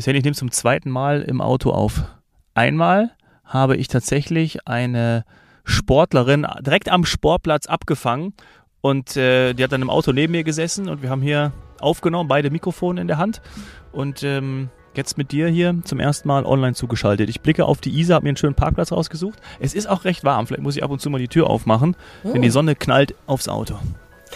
Sven, ich nehme zum zweiten Mal im Auto auf. Einmal habe ich tatsächlich eine Sportlerin direkt am Sportplatz abgefangen und äh, die hat dann im Auto neben mir gesessen und wir haben hier aufgenommen, beide Mikrofone in der Hand und ähm, jetzt mit dir hier zum ersten Mal online zugeschaltet. Ich blicke auf die Isar, habe mir einen schönen Parkplatz rausgesucht. Es ist auch recht warm, vielleicht muss ich ab und zu mal die Tür aufmachen, oh. denn die Sonne knallt aufs Auto.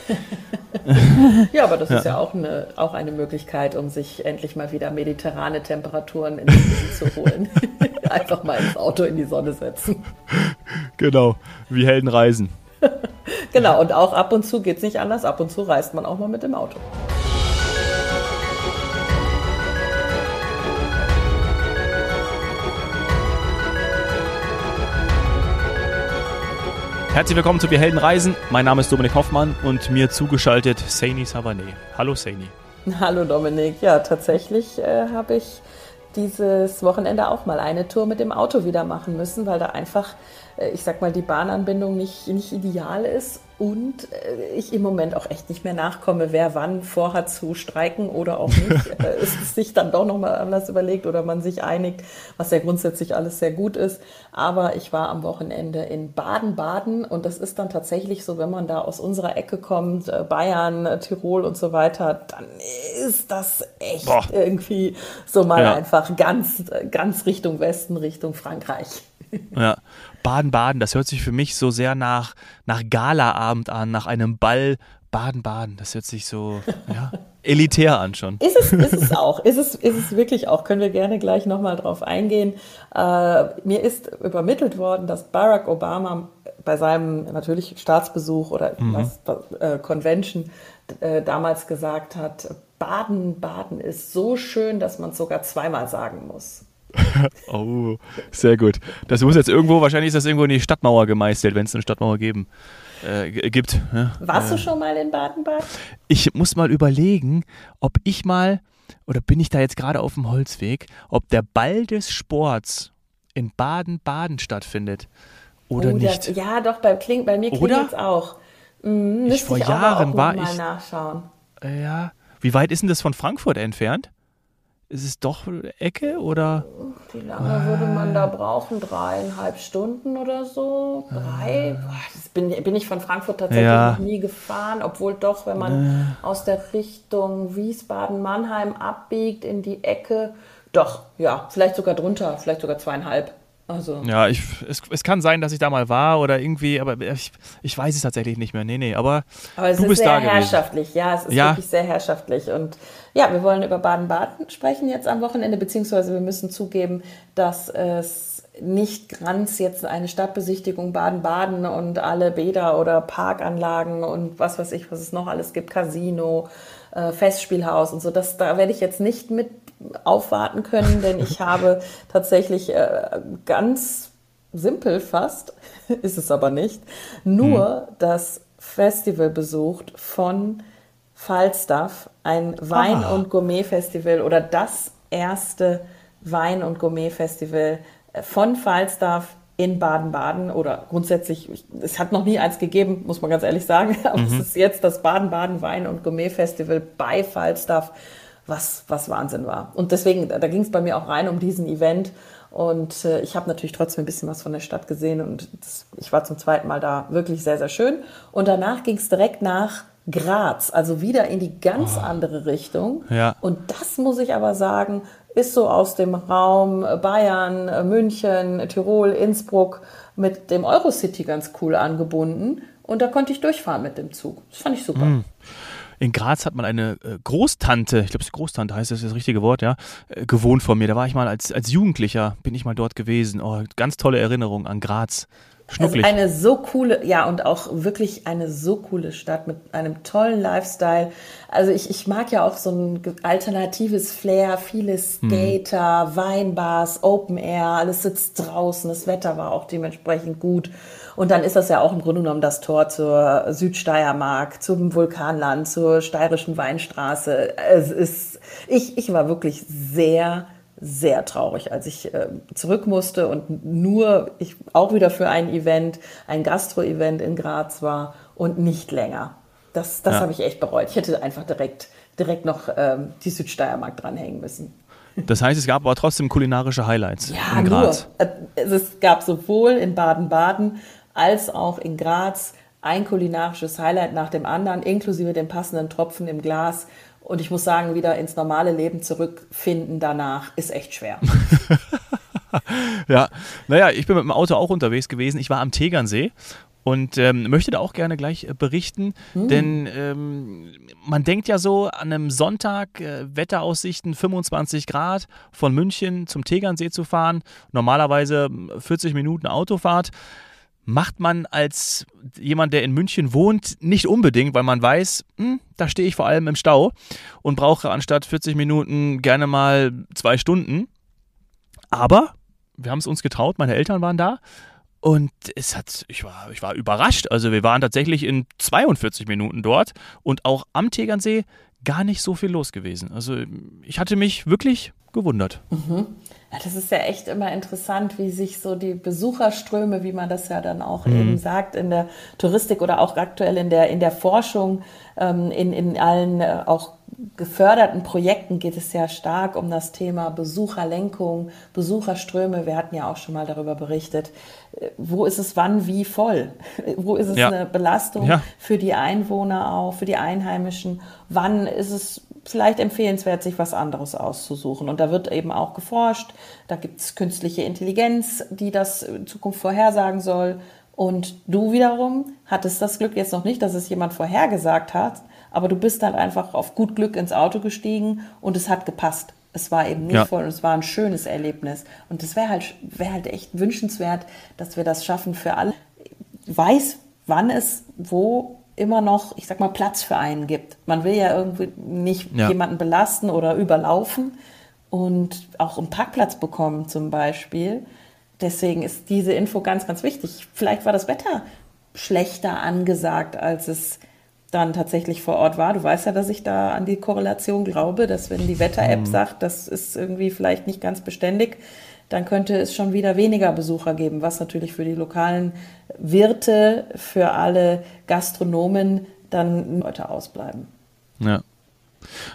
ja, aber das ja. ist ja auch eine, auch eine Möglichkeit, um sich endlich mal wieder mediterrane Temperaturen in den zu holen. Einfach mal ins Auto in die Sonne setzen. Genau, wie Helden reisen. genau, und auch ab und zu geht es nicht anders. Ab und zu reist man auch mal mit dem Auto. Herzlich willkommen zu Wir Helden Reisen. Mein Name ist Dominik Hoffmann und mir zugeschaltet Saini Savané. Hallo Saini. Hallo Dominik. Ja, tatsächlich äh, habe ich dieses Wochenende auch mal eine Tour mit dem Auto wieder machen müssen, weil da einfach, äh, ich sag mal, die Bahnanbindung nicht, nicht ideal ist und äh, ich im Moment auch echt nicht mehr nachkomme, wer wann vorhat zu streiken oder auch nicht. Äh, es sich dann doch nochmal anders überlegt oder man sich einigt, was ja grundsätzlich alles sehr gut ist. Aber ich war am Wochenende in Baden-Baden und das ist dann tatsächlich so, wenn man da aus unserer Ecke kommt, äh, Bayern, Tirol und so weiter, dann ist das echt Boah. irgendwie so mal ja. einfach ganz, ganz Richtung Westen, Richtung Frankreich. Ja, Baden-Baden, das hört sich für mich so sehr nach, nach Galaabend an, nach einem Ball. Baden-Baden, das hört sich so ja, elitär an schon. Ist es, ist es auch, ist es, ist es wirklich auch, können wir gerne gleich nochmal drauf eingehen. Äh, mir ist übermittelt worden, dass Barack Obama bei seinem natürlich Staatsbesuch oder mhm. was, äh, Convention äh, damals gesagt hat, Baden-Baden ist so schön, dass man es sogar zweimal sagen muss. oh, sehr gut. Das muss jetzt irgendwo, wahrscheinlich ist das irgendwo in die Stadtmauer gemeißelt, wenn es eine Stadtmauer geben, äh, gibt. Ja? Warst äh, du schon mal in Baden-Baden? Ich muss mal überlegen, ob ich mal, oder bin ich da jetzt gerade auf dem Holzweg, ob der Ball des Sports in Baden-Baden stattfindet oder oh, nicht. Das, ja, doch, bei, Kling, bei mir klingt es auch. Mhm, ich vor ich Jahren war ich. Nachschauen. Ja. Wie weit ist denn das von Frankfurt entfernt? Ist es doch Ecke oder? Wie lange ah. würde man da brauchen? Dreieinhalb Stunden oder so? Drei? Ah. Das bin, bin ich von Frankfurt tatsächlich ja. noch nie gefahren, obwohl doch, wenn man ah. aus der Richtung Wiesbaden-Mannheim abbiegt in die Ecke, doch, ja, vielleicht sogar drunter, vielleicht sogar zweieinhalb. Also. Ja, ich, es, es kann sein, dass ich da mal war oder irgendwie, aber ich, ich weiß es tatsächlich nicht mehr. Nee, nee, aber, aber es du ist bist sehr da herrschaftlich. Gewesen. Ja, es ist ja. wirklich sehr herrschaftlich. Und ja, wir wollen über Baden-Baden sprechen jetzt am Wochenende, beziehungsweise wir müssen zugeben, dass es nicht ganz jetzt eine Stadtbesichtigung Baden-Baden und alle Bäder oder Parkanlagen und was weiß ich, was es noch alles gibt, Casino, äh, Festspielhaus und so. Das, da werde ich jetzt nicht mit aufwarten können, denn ich habe tatsächlich äh, ganz simpel fast, ist es aber nicht, nur hm. das Festival besucht von Falstaff, ein Wein- ah. und Gourmet-Festival oder das erste Wein- und Gourmet-Festival äh, von Falstaff in Baden-Baden oder grundsätzlich, es hat noch nie eins gegeben, muss man ganz ehrlich sagen, aber mhm. es ist jetzt das Baden-Baden Wein- und Gourmet-Festival bei Falstaff was, was Wahnsinn war. Und deswegen, da ging es bei mir auch rein um diesen Event. Und äh, ich habe natürlich trotzdem ein bisschen was von der Stadt gesehen und das, ich war zum zweiten Mal da wirklich sehr, sehr schön. Und danach ging es direkt nach Graz, also wieder in die ganz oh. andere Richtung. Ja. Und das muss ich aber sagen, ist so aus dem Raum Bayern, München, Tirol, Innsbruck mit dem Eurocity ganz cool angebunden. Und da konnte ich durchfahren mit dem Zug. Das fand ich super. Mm in Graz hat man eine äh, Großtante, ich glaube, Großtante heißt das, das richtige Wort, ja, äh, gewohnt von mir. Da war ich mal als, als Jugendlicher, bin ich mal dort gewesen. Oh, ganz tolle Erinnerung an Graz. Schnucklig. Also eine so coole, ja, und auch wirklich eine so coole Stadt mit einem tollen Lifestyle. Also ich, ich mag ja auch so ein alternatives Flair, viele hm. Skater, hm. Weinbars, Open Air, alles sitzt draußen, das Wetter war auch dementsprechend gut. Und dann ist das ja auch im Grunde genommen das Tor zur Südsteiermark, zum Vulkanland, zur steirischen Weinstraße. Es ist, ich, ich war wirklich sehr, sehr traurig, als ich äh, zurück musste und nur ich auch wieder für ein Event, ein Gastro-Event in Graz war und nicht länger. Das, das ja. habe ich echt bereut. Ich hätte einfach direkt, direkt noch ähm, die Südsteiermark dranhängen müssen. Das heißt, es gab aber trotzdem kulinarische Highlights ja, in Graz. Nur. Äh, es gab sowohl in Baden-Baden als auch in Graz ein kulinarisches Highlight nach dem anderen, inklusive dem passenden Tropfen im Glas. Und ich muss sagen, wieder ins normale Leben zurückfinden danach ist echt schwer. ja, naja, ich bin mit dem Auto auch unterwegs gewesen. Ich war am Tegernsee und ähm, möchte da auch gerne gleich äh, berichten, hm. denn ähm, man denkt ja so an einem Sonntag, äh, Wetteraussichten 25 Grad, von München zum Tegernsee zu fahren, normalerweise 40 hm, Minuten Autofahrt macht man als jemand, der in München wohnt, nicht unbedingt, weil man weiß, hm, da stehe ich vor allem im Stau und brauche anstatt 40 Minuten gerne mal zwei Stunden. Aber wir haben es uns getraut, meine Eltern waren da und es hat, ich war, ich war überrascht. Also wir waren tatsächlich in 42 Minuten dort und auch am Tegernsee gar nicht so viel los gewesen. Also ich hatte mich wirklich gewundert. Mhm. Ja, das ist ja echt immer interessant, wie sich so die Besucherströme, wie man das ja dann auch mhm. eben sagt, in der Touristik oder auch aktuell in der, in der Forschung, ähm, in, in allen äh, auch geförderten Projekten geht es ja stark um das Thema Besucherlenkung, Besucherströme. Wir hatten ja auch schon mal darüber berichtet. Äh, wo ist es wann wie voll? Wo ist es ja. eine Belastung ja. für die Einwohner auch, für die Einheimischen? Wann ist es vielleicht empfehlenswert, sich was anderes auszusuchen. Und da wird eben auch geforscht. Da gibt es künstliche Intelligenz, die das in Zukunft vorhersagen soll. Und du wiederum hattest das Glück jetzt noch nicht, dass es jemand vorhergesagt hat, aber du bist halt einfach auf gut Glück ins Auto gestiegen und es hat gepasst. Es war eben nicht ja. voll und es war ein schönes Erlebnis. Und es wäre halt, wäre halt echt wünschenswert, dass wir das schaffen für alle. Weiß, wann es wo immer noch, ich sag mal, Platz für einen gibt. Man will ja irgendwie nicht ja. jemanden belasten oder überlaufen und auch einen Parkplatz bekommen zum Beispiel. Deswegen ist diese Info ganz, ganz wichtig. Vielleicht war das Wetter schlechter angesagt, als es dann tatsächlich vor Ort war. Du weißt ja, dass ich da an die Korrelation glaube, dass wenn die Wetter-App mhm. sagt, das ist irgendwie vielleicht nicht ganz beständig, dann könnte es schon wieder weniger Besucher geben, was natürlich für die lokalen Wirte, für alle Gastronomen dann Leute ausbleiben. Ja.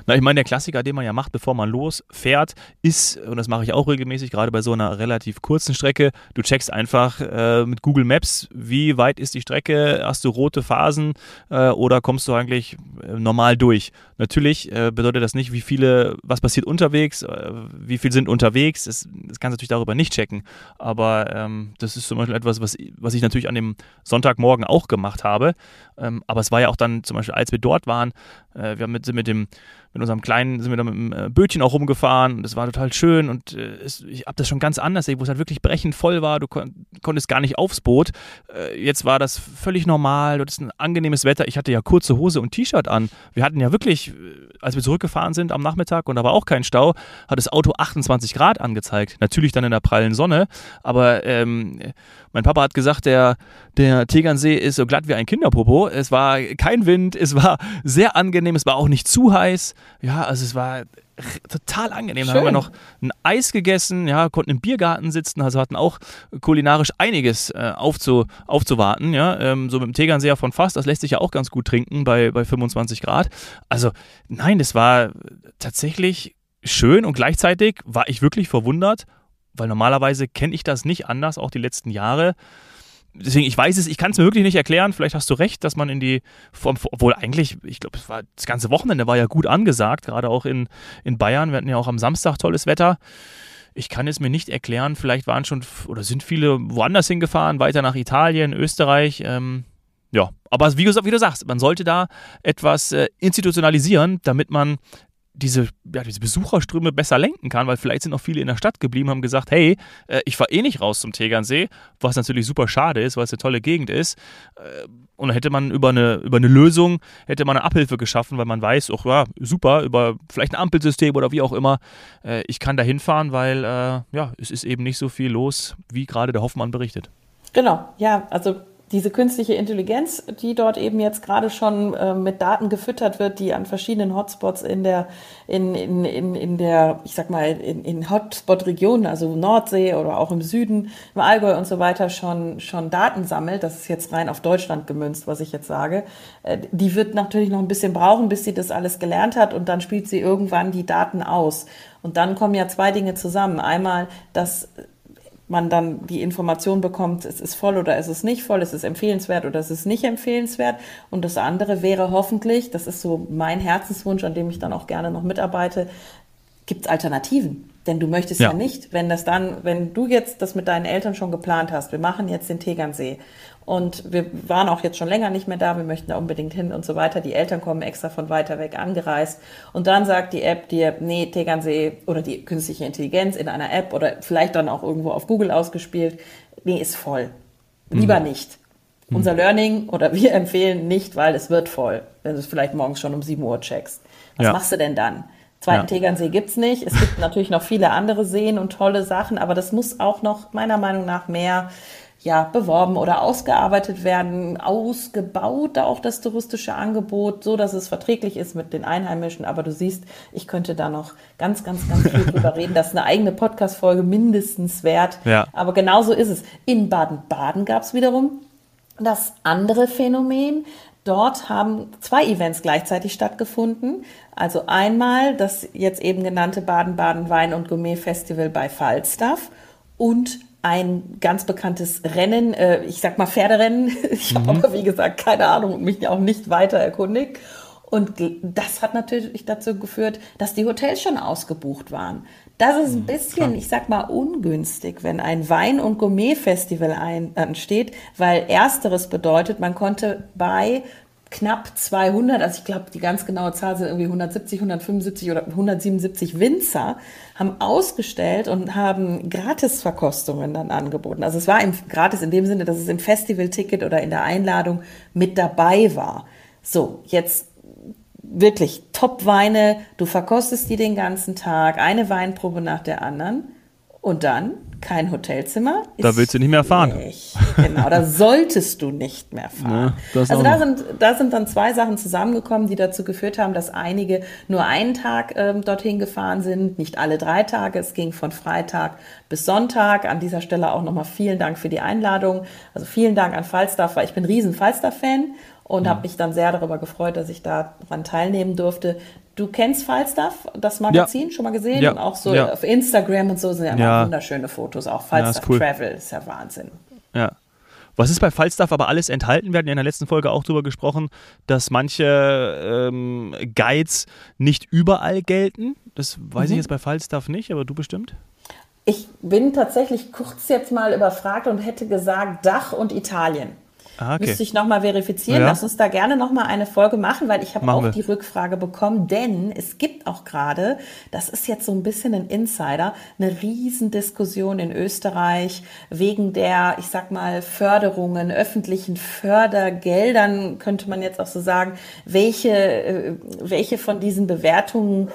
Na, ich meine, der Klassiker, den man ja macht, bevor man losfährt, ist, und das mache ich auch regelmäßig, gerade bei so einer relativ kurzen Strecke, du checkst einfach äh, mit Google Maps, wie weit ist die Strecke, hast du rote Phasen äh, oder kommst du eigentlich äh, normal durch. Natürlich äh, bedeutet das nicht, wie viele, was passiert unterwegs, äh, wie viel sind unterwegs, das, das kannst du natürlich darüber nicht checken, aber ähm, das ist zum Beispiel etwas, was, was ich natürlich an dem Sonntagmorgen auch gemacht habe, ähm, aber es war ja auch dann zum Beispiel, als wir dort waren, wir haben mit, mit dem mit unserem Kleinen sind wir da mit dem äh, Bötchen auch rumgefahren und das war total schön und äh, es, ich habe das schon ganz anders, wo es halt wirklich brechend voll war, du kon konntest gar nicht aufs Boot. Äh, jetzt war das völlig normal, dort ist ein angenehmes Wetter, ich hatte ja kurze Hose und T-Shirt an. Wir hatten ja wirklich, äh, als wir zurückgefahren sind am Nachmittag und da war auch kein Stau, hat das Auto 28 Grad angezeigt. Natürlich dann in der prallen Sonne, aber ähm, mein Papa hat gesagt, der, der Tegernsee ist so glatt wie ein Kinderpopo. Es war kein Wind, es war sehr angenehm, es war auch nicht zu heiß. Ja, also es war total angenehm. Schön. Da haben wir noch ein Eis gegessen, ja, konnten im Biergarten sitzen, also hatten auch kulinarisch einiges äh, aufzu, aufzuwarten, ja. Ähm, so mit dem Tegernseher von Fass, das lässt sich ja auch ganz gut trinken bei, bei 25 Grad. Also nein, das war tatsächlich schön und gleichzeitig war ich wirklich verwundert, weil normalerweise kenne ich das nicht anders, auch die letzten Jahre. Deswegen, ich weiß es, ich kann es mir wirklich nicht erklären. Vielleicht hast du recht, dass man in die, obwohl eigentlich, ich glaube, das ganze Wochenende war ja gut angesagt, gerade auch in, in Bayern. Wir hatten ja auch am Samstag tolles Wetter. Ich kann es mir nicht erklären. Vielleicht waren schon oder sind viele woanders hingefahren, weiter nach Italien, Österreich. Ähm, ja, aber wie, wie, du sagst, man sollte da etwas äh, institutionalisieren, damit man diese, ja, diese Besucherströme besser lenken kann, weil vielleicht sind auch viele in der Stadt geblieben, haben gesagt, hey, äh, ich fahre eh nicht raus zum Tegernsee, was natürlich super schade ist, weil es eine tolle Gegend ist. Äh, und dann hätte man über eine, über eine Lösung, hätte man eine Abhilfe geschaffen, weil man weiß, ach ja, super, über vielleicht ein Ampelsystem oder wie auch immer, äh, ich kann da hinfahren, weil ja, es ist eben nicht so viel los, wie gerade der Hoffmann berichtet. Genau, ja, also diese künstliche Intelligenz, die dort eben jetzt gerade schon äh, mit Daten gefüttert wird, die an verschiedenen Hotspots in der, in, in, in, in der, ich sag mal, in, in Hotspot-Regionen, also Nordsee oder auch im Süden, im Allgäu und so weiter schon, schon Daten sammelt, das ist jetzt rein auf Deutschland gemünzt, was ich jetzt sage, äh, die wird natürlich noch ein bisschen brauchen, bis sie das alles gelernt hat und dann spielt sie irgendwann die Daten aus. Und dann kommen ja zwei Dinge zusammen. Einmal, dass man dann die Information bekommt, es ist voll oder es ist nicht voll, es ist empfehlenswert oder es ist nicht empfehlenswert. Und das andere wäre hoffentlich, das ist so mein Herzenswunsch, an dem ich dann auch gerne noch mitarbeite, gibt es Alternativen. Denn du möchtest ja. ja. nicht, wenn das dann, wenn du jetzt das mit deinen Eltern schon geplant hast, wir machen jetzt den Tegernsee und wir waren auch jetzt schon länger nicht mehr da, wir möchten da unbedingt hin und so weiter. Die Eltern kommen extra von weiter weg angereist. Und dann sagt die App dir, nee, Tegernsee oder die künstliche Intelligenz in einer App oder vielleicht dann auch irgendwo auf Google ausgespielt, nee, ist voll. Lieber mhm. nicht. Mhm. Unser Learning oder wir empfehlen nicht, weil es wird voll, wenn du es vielleicht morgens schon um 7 Uhr checkst. Was ja. machst du denn dann? Zweiten ja. Tegernsee gibt's nicht. Es gibt natürlich noch viele andere Seen und tolle Sachen, aber das muss auch noch meiner Meinung nach mehr ja, beworben oder ausgearbeitet werden, ausgebaut, auch das touristische Angebot, so dass es verträglich ist mit den Einheimischen. Aber du siehst, ich könnte da noch ganz, ganz, ganz viel drüber reden. Das ist eine eigene Podcast-Folge mindestens wert. Ja. Aber genauso ist es. In Baden-Baden gab es wiederum das andere Phänomen. Dort haben zwei Events gleichzeitig stattgefunden. Also einmal das jetzt eben genannte Baden-Baden Wein- und Gourmet-Festival bei Falstaff und ein ganz bekanntes Rennen, äh, ich sag mal Pferderennen. Ich habe mhm. aber, wie gesagt, keine Ahnung und mich auch nicht weiter erkundigt. Und das hat natürlich dazu geführt, dass die Hotels schon ausgebucht waren. Das ist ein mhm, bisschen, ich sag mal, ungünstig, wenn ein Wein- und Gourmet-Festival ansteht, weil ersteres bedeutet, man konnte bei knapp 200, also ich glaube, die ganz genaue Zahl sind irgendwie 170, 175 oder 177 Winzer, haben ausgestellt und haben Gratisverkostungen dann angeboten. Also es war im, gratis in dem Sinne, dass es im Festivalticket oder in der Einladung mit dabei war. So, jetzt wirklich Top-Weine, du verkostest die den ganzen Tag, eine Weinprobe nach der anderen und dann kein Hotelzimmer. Da willst du nicht mehr fahren. Nicht. Genau, da solltest du nicht mehr fahren. Ja, also da sind, da sind dann zwei Sachen zusammengekommen, die dazu geführt haben, dass einige nur einen Tag ähm, dorthin gefahren sind, nicht alle drei Tage. Es ging von Freitag bis Sonntag. An dieser Stelle auch nochmal vielen Dank für die Einladung. Also vielen Dank an Falstaff, weil ich bin riesen Falstaff-Fan und mhm. habe mich dann sehr darüber gefreut, dass ich daran teilnehmen durfte. Du kennst Falstaff, das Magazin, ja. schon mal gesehen? Ja. Und auch so ja. auf Instagram und so sind ja, ja. wunderschöne Fotos. Auch Falstaff ist cool. Travel ist ja Wahnsinn. Was ist bei Falstaff aber alles enthalten? Wir hatten ja in der letzten Folge auch darüber gesprochen, dass manche ähm, Guides nicht überall gelten. Das weiß mhm. ich jetzt bei Falstaff nicht, aber du bestimmt? Ich bin tatsächlich kurz jetzt mal überfragt und hätte gesagt Dach und Italien. Ah, okay. Müsste ich nochmal verifizieren. Ja. Lass uns da gerne nochmal eine Folge machen, weil ich habe auch wir. die Rückfrage bekommen, denn es gibt auch gerade, das ist jetzt so ein bisschen ein Insider, eine Riesendiskussion in Österreich wegen der, ich sag mal, Förderungen, öffentlichen Fördergeldern, könnte man jetzt auch so sagen, welche, äh, welche von diesen Bewertungen,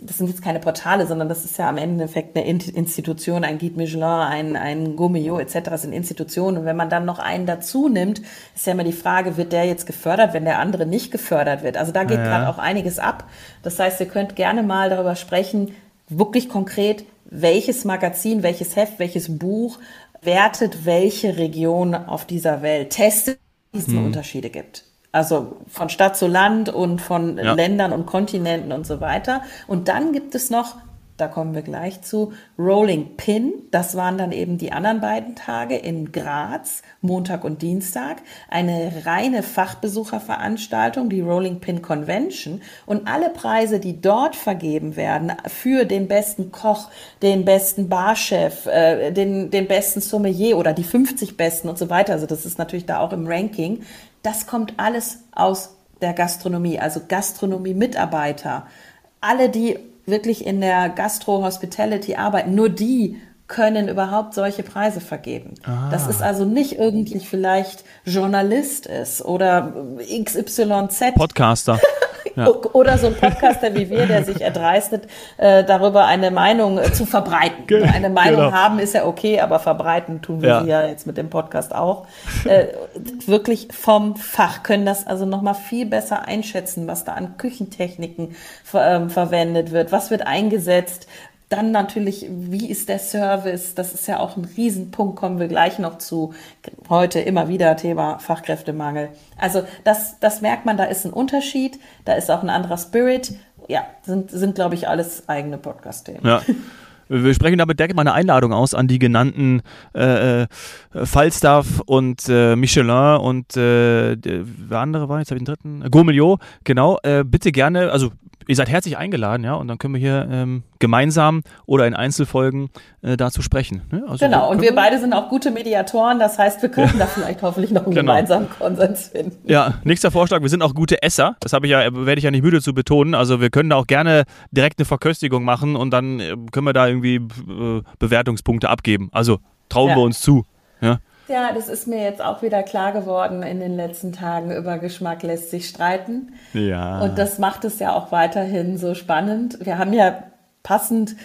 das sind jetzt keine Portale, sondern das ist ja am Endeffekt eine Institution, ein Guide Michelin, ein, ein Gourmillot etc. Sind Institutionen. Und wenn man dann noch einen dazu nimmt, ist ja immer die Frage, wird der jetzt gefördert, wenn der andere nicht gefördert wird? Also da geht ja. gerade auch einiges ab. Das heißt, ihr könnt gerne mal darüber sprechen, wirklich konkret, welches Magazin, welches Heft, welches Buch wertet welche Region auf dieser Welt, testet, wie es hm. Unterschiede gibt. Also von Stadt zu Land und von ja. Ländern und Kontinenten und so weiter. Und dann gibt es noch da kommen wir gleich zu. Rolling Pin, das waren dann eben die anderen beiden Tage in Graz, Montag und Dienstag. Eine reine Fachbesucherveranstaltung, die Rolling Pin Convention. Und alle Preise, die dort vergeben werden, für den besten Koch, den besten Barchef, äh, den, den besten Sommelier oder die 50 besten und so weiter, also das ist natürlich da auch im Ranking, das kommt alles aus der Gastronomie, also Gastronomie-Mitarbeiter. Alle, die wirklich in der Gastro-Hospitality arbeiten, nur die können überhaupt solche Preise vergeben. Ah. Das ist also nicht irgendwie vielleicht Journalist ist oder XYZ. Podcaster. ja. Oder so ein Podcaster wie wir, der sich erdreistet, äh, darüber eine Meinung äh, zu verbreiten. Genau. Eine Meinung genau. haben ist ja okay, aber verbreiten tun wir ja. ja jetzt mit dem Podcast auch. Äh, wirklich vom Fach, können das also nochmal viel besser einschätzen, was da an Küchentechniken ver ähm, verwendet wird, was wird eingesetzt, dann natürlich, wie ist der Service? Das ist ja auch ein Riesenpunkt, kommen wir gleich noch zu. Heute immer wieder Thema Fachkräftemangel. Also das, das merkt man, da ist ein Unterschied, da ist auch ein anderer Spirit. Ja, sind, sind glaube ich, alles eigene Podcast-Themen. Ja. Wir sprechen damit direkt mal eine Einladung aus an die genannten äh, äh Falstaff und äh, Michelin und äh, wer andere war, jetzt habe ich den dritten, Gourmelio, genau, äh, bitte gerne, also ihr seid herzlich eingeladen, ja, und dann können wir hier ähm, gemeinsam oder in Einzelfolgen äh, dazu sprechen. Ne? Also genau, und wir beide sind auch gute Mediatoren, das heißt, wir könnten ja. da vielleicht hoffentlich noch einen genau. gemeinsamen Konsens finden. Ja, nächster Vorschlag, wir sind auch gute Esser, das habe ich ja, werde ich ja nicht müde zu betonen, also wir können da auch gerne direkt eine Verköstigung machen und dann äh, können wir da irgendwie äh, Bewertungspunkte abgeben. Also trauen ja. wir uns zu. Ja? Ja, das ist mir jetzt auch wieder klar geworden in den letzten Tagen. Über Geschmack lässt sich streiten. Ja. Und das macht es ja auch weiterhin so spannend. Wir haben ja passend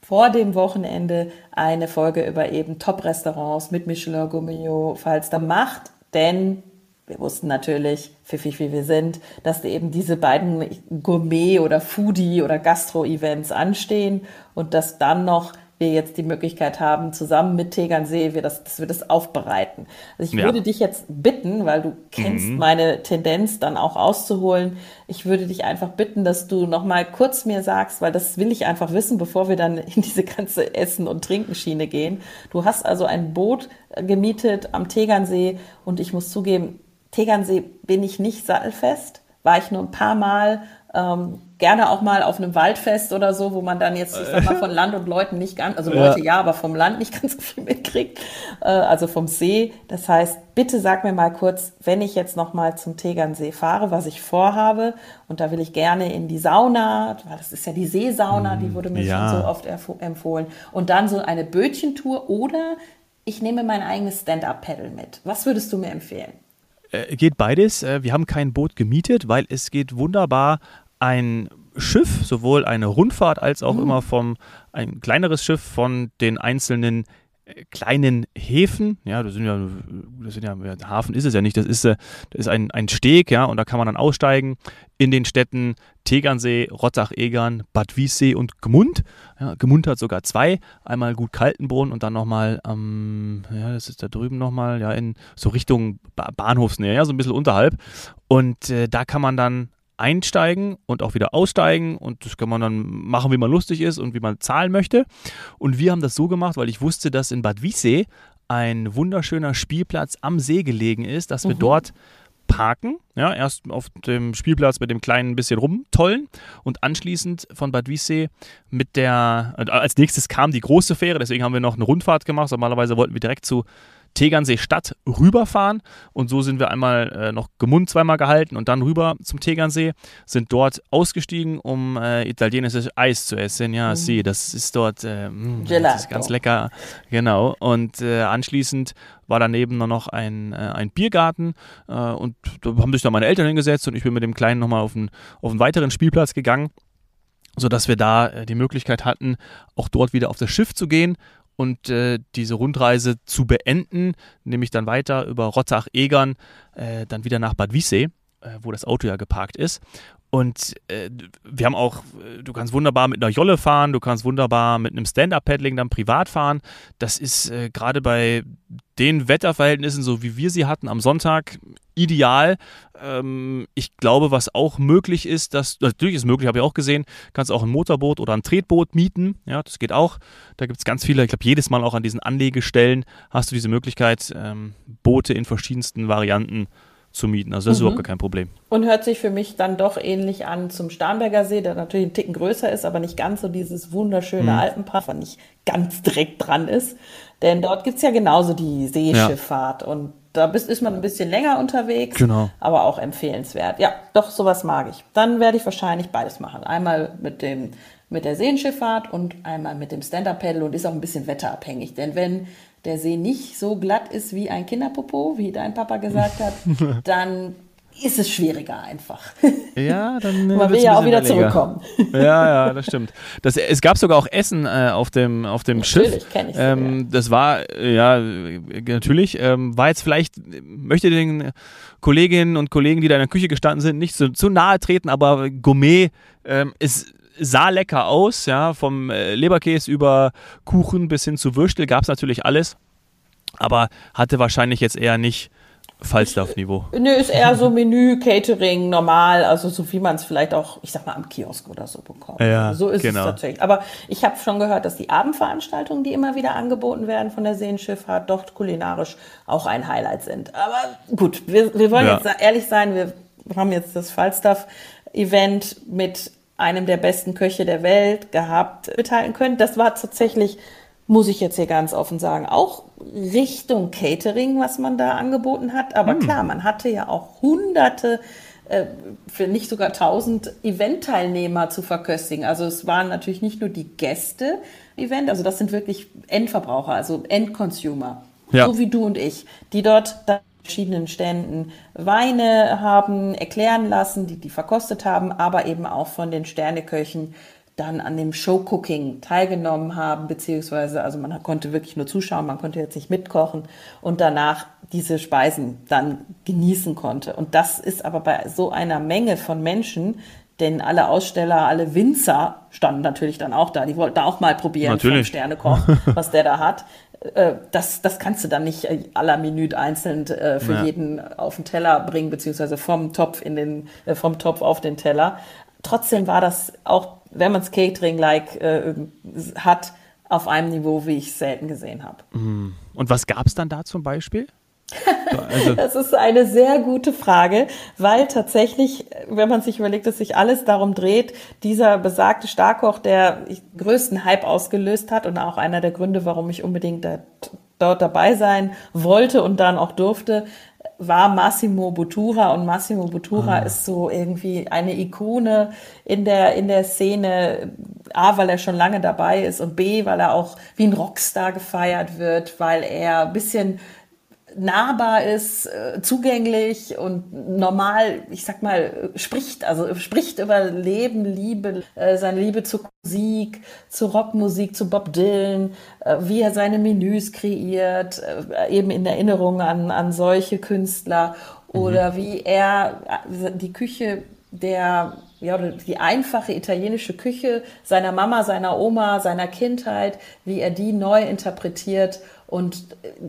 vor dem Wochenende eine Folge über eben Top-Restaurants mit Michelin Gourmillot Falster macht, denn wir wussten natürlich, pfiffig wie wir sind, dass eben diese beiden Gourmet- oder Foodie- oder Gastro-Events anstehen und dass dann noch wir jetzt die Möglichkeit haben, zusammen mit Tegernsee, wir das, dass wir das aufbereiten. Also ich ja. würde dich jetzt bitten, weil du kennst mhm. meine Tendenz, dann auch auszuholen. Ich würde dich einfach bitten, dass du noch mal kurz mir sagst, weil das will ich einfach wissen, bevor wir dann in diese ganze Essen- und Trinkenschiene gehen. Du hast also ein Boot gemietet am Tegernsee und ich muss zugeben, Tegernsee bin ich nicht sattelfest, war ich nur ein paar Mal. Ähm, gerne auch mal auf einem Waldfest oder so, wo man dann jetzt, ich sag mal, von Land und Leuten nicht ganz, also Leute ja, ja aber vom Land nicht ganz so viel mitkriegt, äh, also vom See. Das heißt, bitte sag mir mal kurz, wenn ich jetzt noch mal zum Tegernsee fahre, was ich vorhabe, und da will ich gerne in die Sauna, weil das ist ja die Seesauna, die wurde mir ja. schon so oft empfohlen, und dann so eine Bötchentour oder ich nehme mein eigenes Stand-Up-Pedal mit. Was würdest du mir empfehlen? Äh, geht beides. Äh, wir haben kein Boot gemietet, weil es geht wunderbar ein Schiff, sowohl eine Rundfahrt als auch mhm. immer vom ein kleineres Schiff von den einzelnen äh, kleinen Häfen, ja, das sind ja, das sind ja, Hafen ist es ja nicht, das ist, äh, das ist ein, ein Steg, ja, und da kann man dann aussteigen in den Städten Tegernsee, Rottach-Egern, Bad Wiessee und Gmund. Ja, Gmund hat sogar zwei, einmal gut Kaltenbrunn und dann nochmal, ähm, ja, das ist da drüben nochmal, ja, in so Richtung Bahnhofsnähe, ja, so ein bisschen unterhalb. Und äh, da kann man dann einsteigen und auch wieder aussteigen und das kann man dann machen, wie man lustig ist und wie man zahlen möchte. Und wir haben das so gemacht, weil ich wusste, dass in Bad Wiessee ein wunderschöner Spielplatz am See gelegen ist, dass wir mhm. dort parken, ja, erst auf dem Spielplatz mit dem kleinen bisschen rumtollen und anschließend von Bad Wiessee mit der, äh, als nächstes kam die große Fähre, deswegen haben wir noch eine Rundfahrt gemacht. Normalerweise wollten wir direkt zu Tegernsee Stadt rüberfahren und so sind wir einmal äh, noch Gemund zweimal gehalten und dann rüber zum Tegernsee, sind dort ausgestiegen, um äh, italienisches Eis zu essen. Ja, mhm. sie, das ist dort äh, mh, das ist ganz lecker. Genau. Und äh, anschließend war daneben noch ein, äh, ein Biergarten äh, und da haben sich dann meine Eltern hingesetzt und ich bin mit dem Kleinen nochmal auf einen, auf einen weiteren Spielplatz gegangen sodass wir da die Möglichkeit hatten, auch dort wieder auf das Schiff zu gehen und äh, diese Rundreise zu beenden, nämlich dann weiter über Rottach-Egern, äh, dann wieder nach Bad Wiessee, äh, wo das Auto ja geparkt ist. Und äh, wir haben auch, äh, du kannst wunderbar mit einer Jolle fahren, du kannst wunderbar mit einem Stand-Up-Paddling dann privat fahren. Das ist äh, gerade bei den Wetterverhältnissen, so wie wir sie hatten am Sonntag, ideal. Ähm, ich glaube, was auch möglich ist, dass, natürlich ist möglich, habe ich auch gesehen, kannst auch ein Motorboot oder ein Tretboot mieten. Ja, das geht auch. Da gibt es ganz viele, ich glaube, jedes Mal auch an diesen Anlegestellen hast du diese Möglichkeit, ähm, Boote in verschiedensten Varianten zu mieten. Also das mhm. ist überhaupt kein Problem. Und hört sich für mich dann doch ähnlich an zum Starnberger See, der natürlich ein Ticken größer ist, aber nicht ganz so dieses wunderschöne mhm. Alpenpass, was nicht ganz direkt dran ist. Denn dort gibt es ja genauso die Seeschifffahrt ja. und da bist, ist man ein bisschen länger unterwegs, genau. aber auch empfehlenswert. Ja, doch, sowas mag ich. Dann werde ich wahrscheinlich beides machen. Einmal mit dem mit der Seenschifffahrt und einmal mit dem Stand-Up-Paddle und ist auch ein bisschen wetterabhängig. Denn wenn der See nicht so glatt ist wie ein Kinderpopo, wie dein Papa gesagt hat, dann ist es schwieriger einfach. Ja, dann. Man will ja auch wieder zurückkommen. Ja, ja, das stimmt. Das, es gab sogar auch Essen äh, auf dem, auf dem natürlich, Schiff. Kenn ich ähm, das war, ja, natürlich, ähm, war jetzt vielleicht, möchte den Kolleginnen und Kollegen, die da in der Küche gestanden sind, nicht so, zu nahe treten, aber Gourmet ähm, ist sah lecker aus, ja, vom äh, Leberkäse über Kuchen bis hin zu Würstel gab es natürlich alles, aber hatte wahrscheinlich jetzt eher nicht Falstaff-Niveau. Nö, ist eher so Menü, Catering, normal, also so wie man es vielleicht auch, ich sag mal, am Kiosk oder so bekommt. Ja, so ist genau. es tatsächlich. Aber ich habe schon gehört, dass die Abendveranstaltungen, die immer wieder angeboten werden von der Seenschifffahrt, dort kulinarisch auch ein Highlight sind. Aber gut, wir, wir wollen ja. jetzt ehrlich sein, wir haben jetzt das Falstaff-Event mit einem der besten Köche der Welt gehabt, mitteilen können. Das war tatsächlich muss ich jetzt hier ganz offen sagen, auch Richtung Catering, was man da angeboten hat. Aber hm. klar, man hatte ja auch hunderte, äh, für nicht sogar tausend Event-Teilnehmer zu verköstigen. Also es waren natürlich nicht nur die Gäste Event, also das sind wirklich Endverbraucher, also Endconsumer, ja. so wie du und ich, die dort verschiedenen Ständen Weine haben erklären lassen, die die verkostet haben, aber eben auch von den Sterneköchen dann an dem Showcooking teilgenommen haben, beziehungsweise, also man konnte wirklich nur zuschauen, man konnte jetzt nicht mitkochen und danach diese Speisen dann genießen konnte. Und das ist aber bei so einer Menge von Menschen, denn alle Aussteller, alle Winzer standen natürlich dann auch da. Die wollten auch mal probieren natürlich. vom Sternekoch, was der da hat. Äh, das, das kannst du dann nicht aller Minute einzeln äh, für ja. jeden auf den Teller bringen, beziehungsweise vom Topf in den, äh, vom Topf auf den Teller. Trotzdem war das auch wenn man Catering-like äh, hat, auf einem Niveau, wie ich es selten gesehen habe. Mm. Und was gab es dann da zum Beispiel? Also. Das ist eine sehr gute Frage, weil tatsächlich, wenn man sich überlegt, dass sich alles darum dreht, dieser besagte Starkoch, der größten Hype ausgelöst hat und auch einer der Gründe, warum ich unbedingt da, dort dabei sein wollte und dann auch durfte, war Massimo Bottura und Massimo Bottura ah. ist so irgendwie eine Ikone in der, in der Szene. A, weil er schon lange dabei ist und B, weil er auch wie ein Rockstar gefeiert wird, weil er ein bisschen nahbar ist, äh, zugänglich und normal, ich sag mal, spricht, also spricht über Leben, Liebe, äh, seine Liebe zur Musik, zu Rockmusik, zu Bob Dylan, äh, wie er seine Menüs kreiert, eben in Erinnerung an, an solche Künstler oder mhm. wie er die Küche der ja, die einfache italienische Küche seiner Mama, seiner Oma, seiner Kindheit, wie er die neu interpretiert und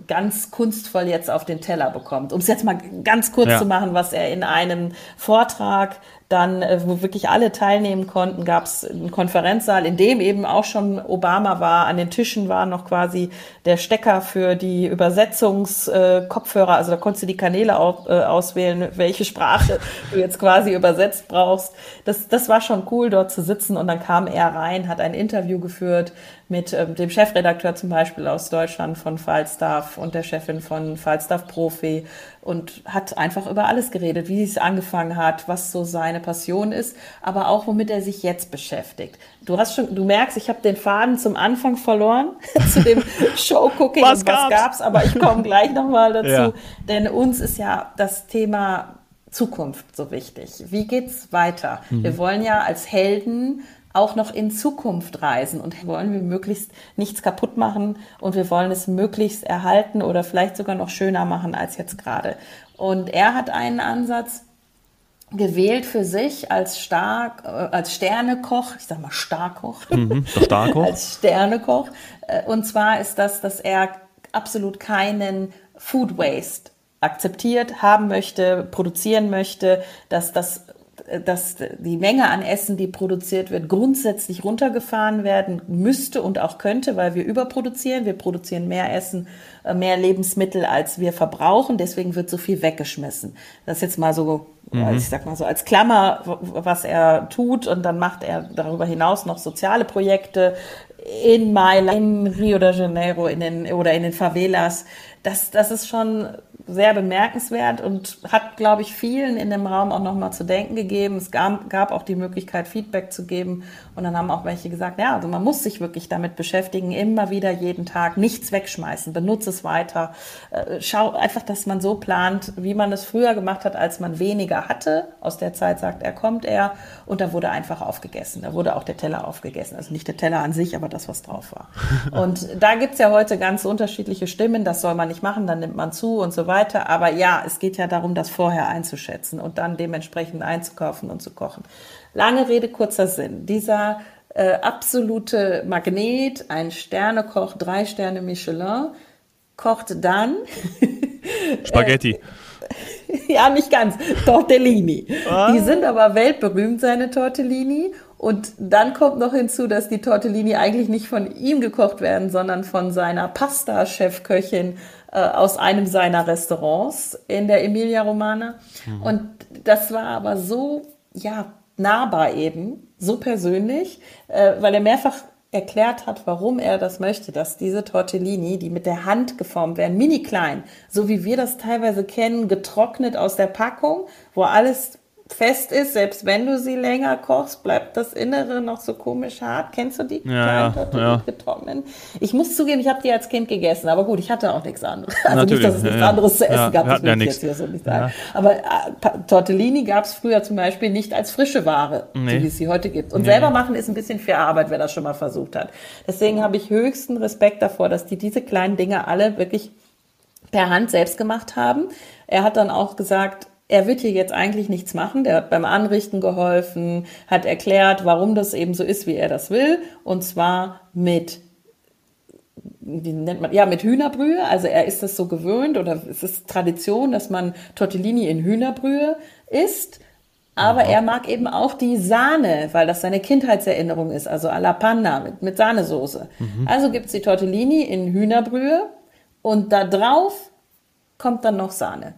ganz kunstvoll jetzt auf den Teller bekommt. Um es jetzt mal ganz kurz ja. zu machen, was er in einem Vortrag dann, äh, wo wirklich alle teilnehmen konnten, gab es einen Konferenzsaal, in dem eben auch schon Obama war. An den Tischen war noch quasi der Stecker für die Übersetzungskopfhörer. Äh, also da konntest du die Kanäle auch, äh, auswählen, welche Sprache du jetzt quasi übersetzt brauchst. Das, das war schon cool, dort zu sitzen. Und dann kam er rein, hat ein Interview geführt mit ähm, dem Chefredakteur zum Beispiel aus Deutschland von Falstaff und der Chefin von Falstaff Profi und hat einfach über alles geredet, wie es angefangen hat, was so seine Passion ist, aber auch womit er sich jetzt beschäftigt. Du hast schon, du merkst, ich habe den Faden zum Anfang verloren zu dem Showcooking was und was gab's, aber ich komme gleich nochmal dazu, ja. denn uns ist ja das Thema Zukunft so wichtig. Wie geht's weiter? Mhm. Wir wollen ja als Helden auch noch in Zukunft reisen und wollen wir möglichst nichts kaputt machen und wir wollen es möglichst erhalten oder vielleicht sogar noch schöner machen als jetzt gerade. Und er hat einen Ansatz gewählt für sich als stark, äh, als Sternekoch, ich sag mal Starkoch, mhm, Starkoch. als Sternekoch. Äh, und zwar ist das, dass er absolut keinen Food Waste akzeptiert haben möchte, produzieren möchte, dass das dass die Menge an Essen, die produziert wird, grundsätzlich runtergefahren werden müsste und auch könnte, weil wir überproduzieren. Wir produzieren mehr Essen, äh, mehr Lebensmittel, als wir verbrauchen. Deswegen wird so viel weggeschmissen. Das ist jetzt mal so, mhm. ich sag mal so als Klammer, was er tut. Und dann macht er darüber hinaus noch soziale Projekte in Mailand, in Rio de Janeiro, in den, oder in den Favelas. Das, das ist schon sehr bemerkenswert und hat, glaube ich, vielen in dem Raum auch nochmal zu denken gegeben. Es gab, gab auch die Möglichkeit, Feedback zu geben. Und dann haben auch welche gesagt, ja, also man muss sich wirklich damit beschäftigen, immer wieder jeden Tag nichts wegschmeißen, benutze es weiter. Äh, schau einfach, dass man so plant, wie man es früher gemacht hat, als man weniger hatte. Aus der Zeit sagt er, kommt er. Und da wurde einfach aufgegessen. Da wurde auch der Teller aufgegessen. Also nicht der Teller an sich, aber das, was drauf war. Und da gibt's ja heute ganz unterschiedliche Stimmen. Das soll man nicht machen, dann nimmt man zu und so weiter. Aber ja, es geht ja darum, das vorher einzuschätzen und dann dementsprechend einzukaufen und zu kochen. Lange Rede, kurzer Sinn. Dieser äh, absolute Magnet, ein Sternekoch, drei Sterne Michelin, kocht dann Spaghetti. ja, nicht ganz. Tortellini. Ah. Die sind aber weltberühmt, seine Tortellini. Und dann kommt noch hinzu, dass die Tortellini eigentlich nicht von ihm gekocht werden, sondern von seiner Pasta-Chefköchin äh, aus einem seiner Restaurants in der Emilia Romana. Mhm. Und das war aber so, ja, nahbar eben, so persönlich, äh, weil er mehrfach erklärt hat, warum er das möchte, dass diese Tortellini, die mit der Hand geformt werden, mini klein, so wie wir das teilweise kennen, getrocknet aus der Packung, wo alles fest ist, selbst wenn du sie länger kochst, bleibt das Innere noch so komisch hart. Kennst du die ja, kleinen ja. getrockneten? Ich muss zugeben, ich habe die als Kind gegessen, aber gut, ich hatte auch nichts anderes. Also Natürlich, nicht, dass es nichts ja, anderes zu essen gab, das will ich jetzt hier so nicht sagen. Aber äh, Tortellini gab es früher zum Beispiel nicht als frische Ware, nee. so wie es sie heute gibt. Und nee. selber machen ist ein bisschen viel Arbeit, wer das schon mal versucht hat. Deswegen habe ich höchsten Respekt davor, dass die diese kleinen Dinge alle wirklich per Hand selbst gemacht haben. Er hat dann auch gesagt, er wird hier jetzt eigentlich nichts machen. Der hat beim Anrichten geholfen, hat erklärt, warum das eben so ist, wie er das will. Und zwar mit, wie nennt man, ja, mit Hühnerbrühe. Also er ist das so gewöhnt oder es ist Tradition, dass man Tortellini in Hühnerbrühe isst. Aber er mag eben auch die Sahne, weil das seine Kindheitserinnerung ist, also alla panna mit, mit Sahnesoße. Mhm. Also gibt's die Tortellini in Hühnerbrühe und da drauf kommt dann noch Sahne.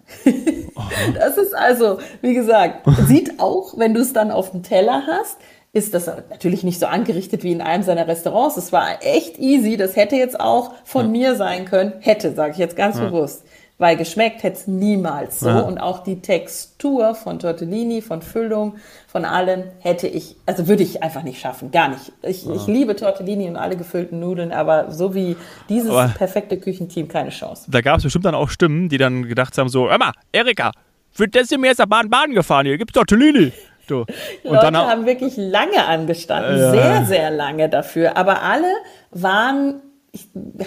das ist also, wie gesagt, sieht auch, wenn du es dann auf dem Teller hast, ist das natürlich nicht so angerichtet wie in einem seiner Restaurants. Es war echt easy. Das hätte jetzt auch von ja. mir sein können. Hätte, sage ich jetzt ganz ja. bewusst weil geschmeckt hätte es niemals so. Ja. Und auch die Textur von Tortellini, von Füllung, von allem hätte ich, also würde ich einfach nicht schaffen, gar nicht. Ich, ja. ich liebe Tortellini und alle gefüllten Nudeln, aber so wie dieses aber perfekte Küchenteam keine Chance. Da gab es bestimmt dann auch Stimmen, die dann gedacht haben so, mal, Erika, für das sind wir jetzt nach Baden-Baden gefahren, hier gibt's Tortellini. Du. Und Leute haben wirklich lange angestanden, äh, sehr, sehr lange dafür. Aber alle waren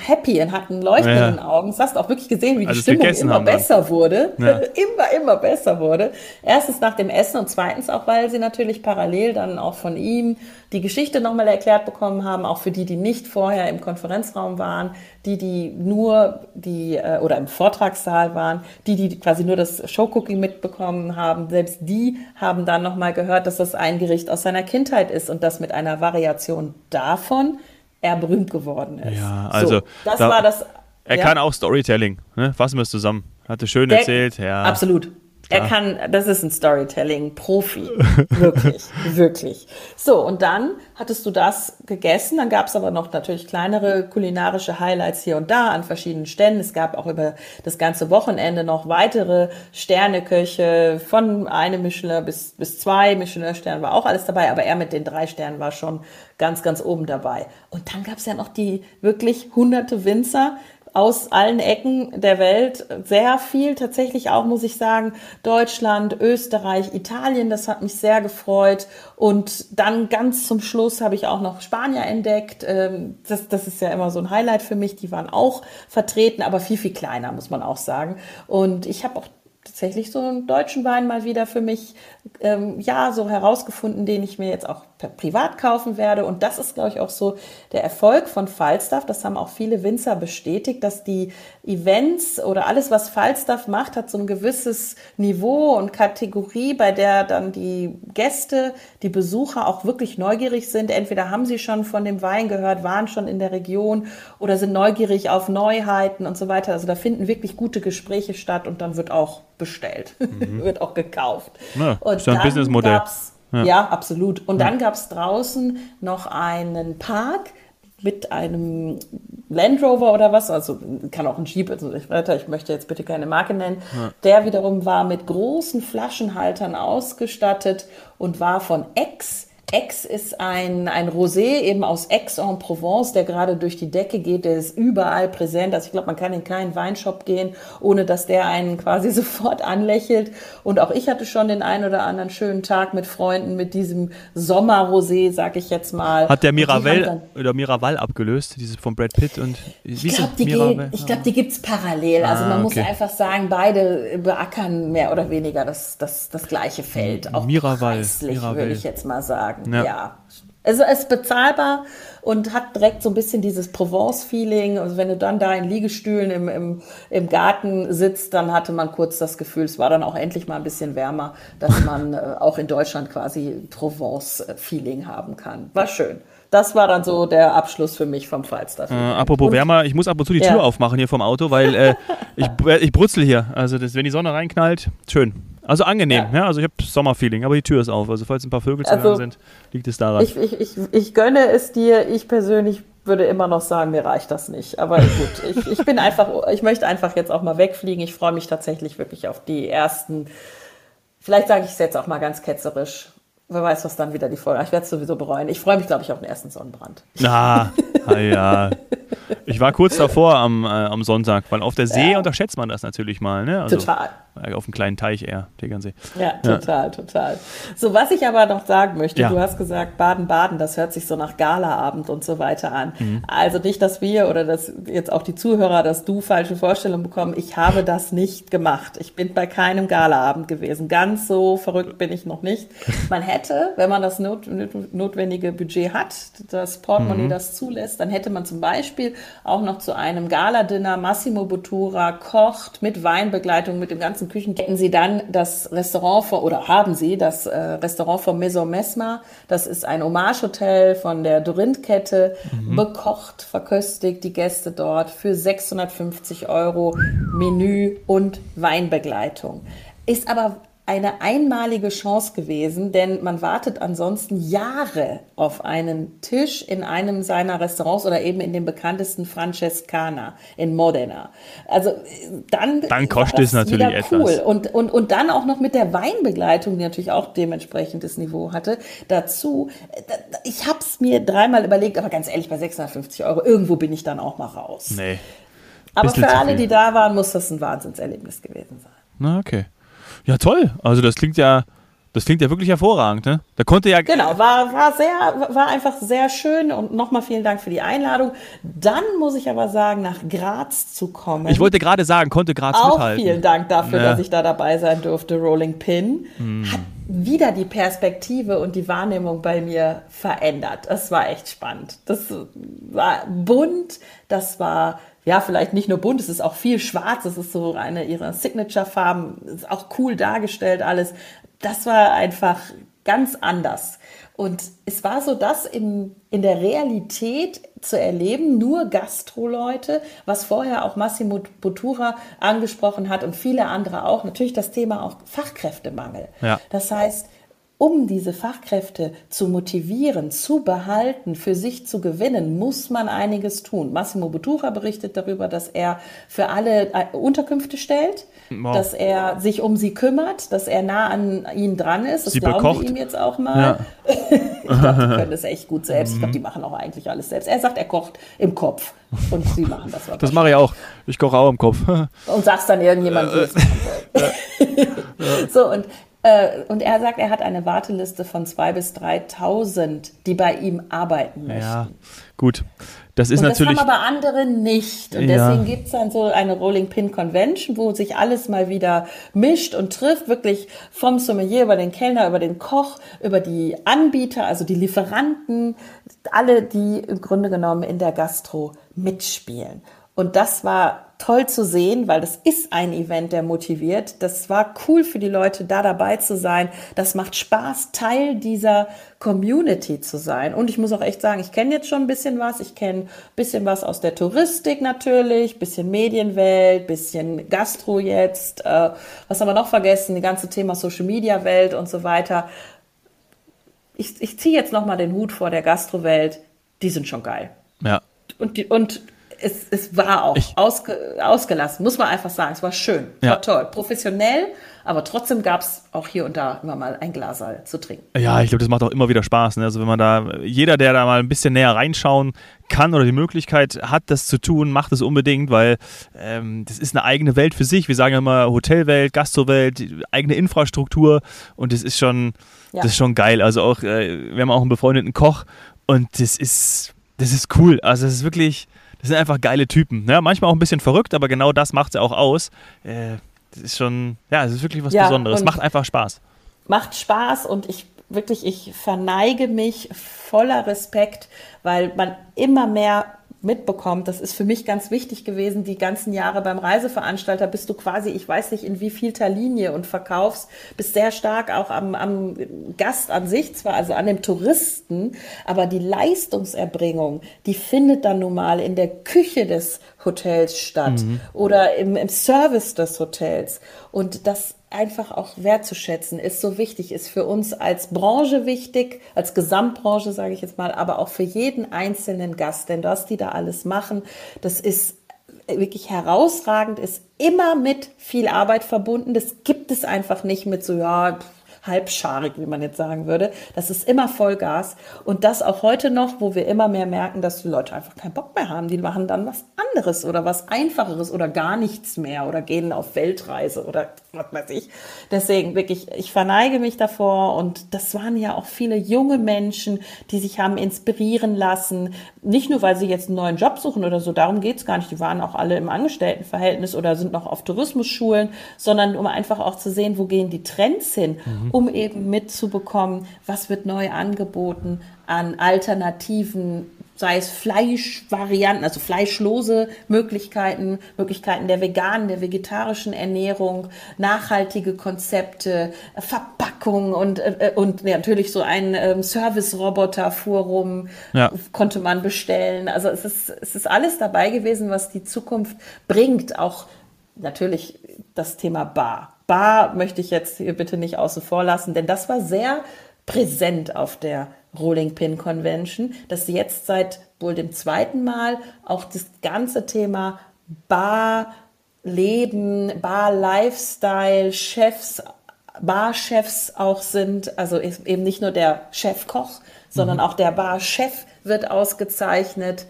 happy und hatten leuchtenden ja. Augen. Das hast du auch wirklich gesehen, wie die also Stimmung immer besser dann. wurde. Ja. immer, immer besser wurde. Erstens nach dem Essen und zweitens auch, weil sie natürlich parallel dann auch von ihm die Geschichte nochmal erklärt bekommen haben, auch für die, die nicht vorher im Konferenzraum waren, die, die nur die, äh, oder im Vortragssaal waren, die, die quasi nur das Showcooking mitbekommen haben, selbst die haben dann nochmal gehört, dass das ein Gericht aus seiner Kindheit ist und das mit einer Variation davon er berühmt geworden ist. Ja, also so, das da, war das. Er ja. kann auch Storytelling. Ne? Fassen wir es zusammen. Hatte schön Der, erzählt. Ja. Absolut. Er kann, das ist ein Storytelling-Profi. Wirklich, wirklich. So, und dann hattest du das gegessen. Dann gab es aber noch natürlich kleinere kulinarische Highlights hier und da an verschiedenen Ständen. Es gab auch über das ganze Wochenende noch weitere Sterneköche von einem Michelin bis, bis zwei Michelin-Sternen war auch alles dabei. Aber er mit den drei Sternen war schon ganz, ganz oben dabei. Und dann gab es ja noch die wirklich hunderte Winzer, aus allen Ecken der Welt. Sehr viel tatsächlich auch, muss ich sagen, Deutschland, Österreich, Italien, das hat mich sehr gefreut. Und dann ganz zum Schluss habe ich auch noch Spanier entdeckt. Ähm, das, das ist ja immer so ein Highlight für mich. Die waren auch vertreten, aber viel, viel kleiner, muss man auch sagen. Und ich habe auch tatsächlich so einen deutschen Wein mal wieder für mich, ähm, ja, so herausgefunden, den ich mir jetzt auch privat kaufen werde. Und das ist, glaube ich, auch so der Erfolg von Falstaff. Das haben auch viele Winzer bestätigt, dass die Events oder alles, was Falstaff macht, hat so ein gewisses Niveau und Kategorie, bei der dann die Gäste, die Besucher auch wirklich neugierig sind. Entweder haben sie schon von dem Wein gehört, waren schon in der Region oder sind neugierig auf Neuheiten und so weiter. Also da finden wirklich gute Gespräche statt und dann wird auch bestellt, mhm. wird auch gekauft. Ja, und ist ja ein Businessmodell. Ja. ja. absolut. Und ja. dann gab es draußen noch einen Park, mit einem Land Rover oder was, also kann auch ein Jeep, also ich, ich möchte jetzt bitte keine Marke nennen, ja. der wiederum war mit großen Flaschenhaltern ausgestattet und war von X Aix ist ein, ein Rosé eben aus Aix-en-Provence, der gerade durch die Decke geht, der ist überall präsent. Also ich glaube, man kann in keinen Weinshop gehen, ohne dass der einen quasi sofort anlächelt. Und auch ich hatte schon den einen oder anderen schönen Tag mit Freunden mit diesem Sommer-Rosé, sag ich jetzt mal. Hat der Miraval oder Miraval abgelöst, dieses von Brad Pitt und Ich glaube, die, glaub, die gibt es parallel. Also man ah, okay. muss einfach sagen, beide beackern mehr oder weniger das, das, das gleiche Feld. Auch Miraval, Miraval. würde ich jetzt mal sagen sagen. Ja. ja. Also es ist bezahlbar und hat direkt so ein bisschen dieses Provence-Feeling. Also wenn du dann da in Liegestühlen im, im, im Garten sitzt, dann hatte man kurz das Gefühl, es war dann auch endlich mal ein bisschen wärmer, dass man äh, auch in Deutschland quasi Provence-Feeling haben kann. War schön. Das war dann so der Abschluss für mich vom Falstaff. Äh, apropos und, wärmer, ich muss ab und zu die Tür ja. aufmachen hier vom Auto, weil äh, ich, ich brutzel hier. Also das, wenn die Sonne reinknallt, schön. Also angenehm, ja. ja also ich habe Sommerfeeling, aber die Tür ist auf. Also falls ein paar Vögel zu also, hören sind, liegt es daran. Ich, ich, ich, ich gönne es dir. Ich persönlich würde immer noch sagen, mir reicht das nicht. Aber gut, ich, ich bin einfach, ich möchte einfach jetzt auch mal wegfliegen. Ich freue mich tatsächlich wirklich auf die ersten, vielleicht sage ich es jetzt auch mal ganz ketzerisch. Wer weiß, was dann wieder die Folge. Ich werde es sowieso bereuen. Ich freue mich, glaube ich, auf den ersten Sonnenbrand. Na, ah, ja. Ich war kurz davor am, äh, am Sonntag, weil auf der See ja. unterschätzt man das natürlich mal. Ne? Also, Total. Äh, auf einem kleinen Teich eher, Tegernsee. Ja, total, ja. total. So, was ich aber noch sagen möchte, ja. du hast gesagt, Baden-Baden, das hört sich so nach Galaabend und so weiter an. Mhm. Also nicht, dass wir oder dass jetzt auch die Zuhörer, dass du falsche Vorstellungen bekommen. Ich habe das nicht gemacht. Ich bin bei keinem Galaabend gewesen. Ganz so verrückt bin ich noch nicht. Man hätte, wenn man das not, notwendige Budget hat, das Portemonnaie mhm. das zulässt, dann hätte man zum Beispiel auch noch zu einem Galadinner Massimo Bottura kocht mit Weinbegleitung, mit dem ganzen Küchen kennen Sie dann das Restaurant vor, oder haben Sie das äh, Restaurant von Maison Mesma. Das ist ein Hommage-Hotel von der Dorint-Kette, mhm. bekocht, verköstigt die Gäste dort für 650 Euro Menü und Weinbegleitung. Ist aber eine einmalige Chance gewesen, denn man wartet ansonsten Jahre auf einen Tisch in einem seiner Restaurants oder eben in dem bekanntesten Francescana in Modena. Also dann, dann kostet es natürlich cool. etwas. Und, und, und dann auch noch mit der Weinbegleitung, die natürlich auch dementsprechendes Niveau hatte, dazu. Ich habe es mir dreimal überlegt, aber ganz ehrlich, bei 650 Euro, irgendwo bin ich dann auch mal raus. Nee. Aber für alle, die da waren, muss das ein Wahnsinnserlebnis gewesen sein. Na, okay. Ja, toll. Also das klingt ja, das klingt ja wirklich hervorragend, ne? Da konnte ja. Genau, war, war sehr, war einfach sehr schön und nochmal vielen Dank für die Einladung. Dann muss ich aber sagen, nach Graz zu kommen. Ich wollte gerade sagen, konnte Graz auch mithalten. Vielen Dank dafür, ja. dass ich da dabei sein durfte. Rolling Pin hm. hat wieder die Perspektive und die Wahrnehmung bei mir verändert. Das war echt spannend. Das war bunt, das war ja, vielleicht nicht nur bunt, es ist auch viel schwarz, es ist so eine ihrer Signature-Farben, ist auch cool dargestellt alles. Das war einfach ganz anders. Und es war so, das in, in der Realität zu erleben, nur Gastroleute, was vorher auch Massimo Bottura angesprochen hat und viele andere auch, natürlich das Thema auch Fachkräftemangel. Ja. Das heißt, um diese Fachkräfte zu motivieren, zu behalten, für sich zu gewinnen, muss man einiges tun. Massimo Bottura berichtet darüber, dass er für alle äh, Unterkünfte stellt, wow. dass er sich um sie kümmert, dass er nah an ihnen dran ist. Das sie glauben bekocht. wir ihm jetzt auch mal. Ja. ich glaube, die können das echt gut selbst. Ich glaube, die mhm. machen auch eigentlich alles selbst. Er sagt, er kocht im Kopf. Und sie machen das. Das mache ich auch. Ich koche auch im Kopf. und sagst dann irgendjemand, wie es machen So, und äh, und er sagt, er hat eine Warteliste von 2.000 bis 3.000, die bei ihm arbeiten möchten. Ja, gut. Das ist und natürlich. Das haben aber andere nicht. Und ja. deswegen gibt es dann so eine Rolling Pin Convention, wo sich alles mal wieder mischt und trifft, wirklich vom Sommelier über den Kellner, über den Koch, über die Anbieter, also die Lieferanten, alle, die im Grunde genommen in der Gastro mitspielen. Und das war toll zu sehen, weil das ist ein Event, der motiviert. Das war cool für die Leute, da dabei zu sein. Das macht Spaß, Teil dieser Community zu sein. Und ich muss auch echt sagen, ich kenne jetzt schon ein bisschen was. Ich kenne ein bisschen was aus der Touristik natürlich, bisschen Medienwelt, bisschen Gastro jetzt. Äh, was haben wir noch vergessen? Die ganze Thema Social Media Welt und so weiter. Ich, ich ziehe jetzt nochmal den Hut vor der Gastrowelt. Die sind schon geil. Ja, und, die, und es, es war auch Ich- ausge, ausgelassen, muss man einfach sagen. Es war schön, es Ja. war toll, professionell, aber trotzdem gab es auch hier und da immer mal ein Glaserl zu trinken. Ja, ich glaube, das macht auch immer wieder Spaß. Ne? Also wenn man da, jeder, der da mal ein bisschen näher reinschauen kann oder die Möglichkeit hat, das zu tun, macht es unbedingt, weil ähm, das ist eine eigene Welt für sich. Wir sagen ja immer Hotelwelt, Gastrowelt, eigene Infrastruktur und das ist schon, Ja. das ist schon geil. Also auch, äh, wir haben auch einen befreundeten Koch und das ist, das ist cool. Also das ist wirklich, das sind einfach geile Typen. Ne? Manchmal auch ein bisschen verrückt, aber genau das macht es ja auch aus. Äh, das ist schon, ja, das ist wirklich was Ja, Besonderes. Macht einfach Spaß. macht Spaß und ich wirklich, ich verneige mich voller Respekt, weil man immer mehr mitbekommt. Das ist für mich ganz wichtig gewesen. Die ganzen Jahre beim Reiseveranstalter bist du quasi, ich weiß nicht in wie vielter Linie und verkaufst, bist sehr stark auch am, am Gast an sich, zwar also an dem Touristen, aber die Leistungserbringung, die findet dann nun mal in der Küche des Hotels statt oder im, im Service des Hotels. Und das einfach auch wertzuschätzen ist so wichtig, ist für uns als Branche wichtig, als Gesamtbranche sage ich jetzt mal, aber auch für jeden einzelnen Gast, denn was die da alles machen, das ist wirklich herausragend, ist immer mit viel Arbeit verbunden. Das gibt es einfach nicht mit so, ja, halbscharig, wie man jetzt sagen würde. Das ist immer Vollgas. Und das auch heute noch, wo wir immer mehr merken, dass die Leute einfach keinen Bock mehr haben. Die machen dann was anderes oder was Einfacheres oder gar nichts mehr oder gehen auf Weltreise oder was weiß ich. Deswegen wirklich, ich verneige mich davor und das waren ja auch viele junge Menschen, die sich haben inspirieren lassen. Nicht nur, weil sie jetzt einen neuen Job suchen oder so, darum geht's gar nicht. Die waren auch alle im Angestelltenverhältnis oder sind noch auf Tourismusschulen, sondern um einfach auch zu sehen, wo gehen die Trends hin, um eben mitzubekommen, was wird neu angeboten an alternativen sei es Fleischvarianten, also fleischlose Möglichkeiten, Möglichkeiten der veganen, der vegetarischen Ernährung, nachhaltige Konzepte, äh, Verpackung und, äh, und ja, natürlich so ein ähm, Service-Roboter fuhr rum, Ja. konnte man bestellen. Also es ist, es ist alles dabei gewesen, was die Zukunft bringt. Auch natürlich das Thema Bar. Bar möchte ich jetzt hier bitte nicht außen vor lassen, denn das war sehr präsent auf der Rolling Pin Convention, dass sie jetzt seit wohl dem zweiten Mal auch das ganze Thema Bar Leben, Bar Lifestyle, Chefs, Barchefs auch sind, also eben nicht nur der Chefkoch, sondern auch der Barchef wird ausgezeichnet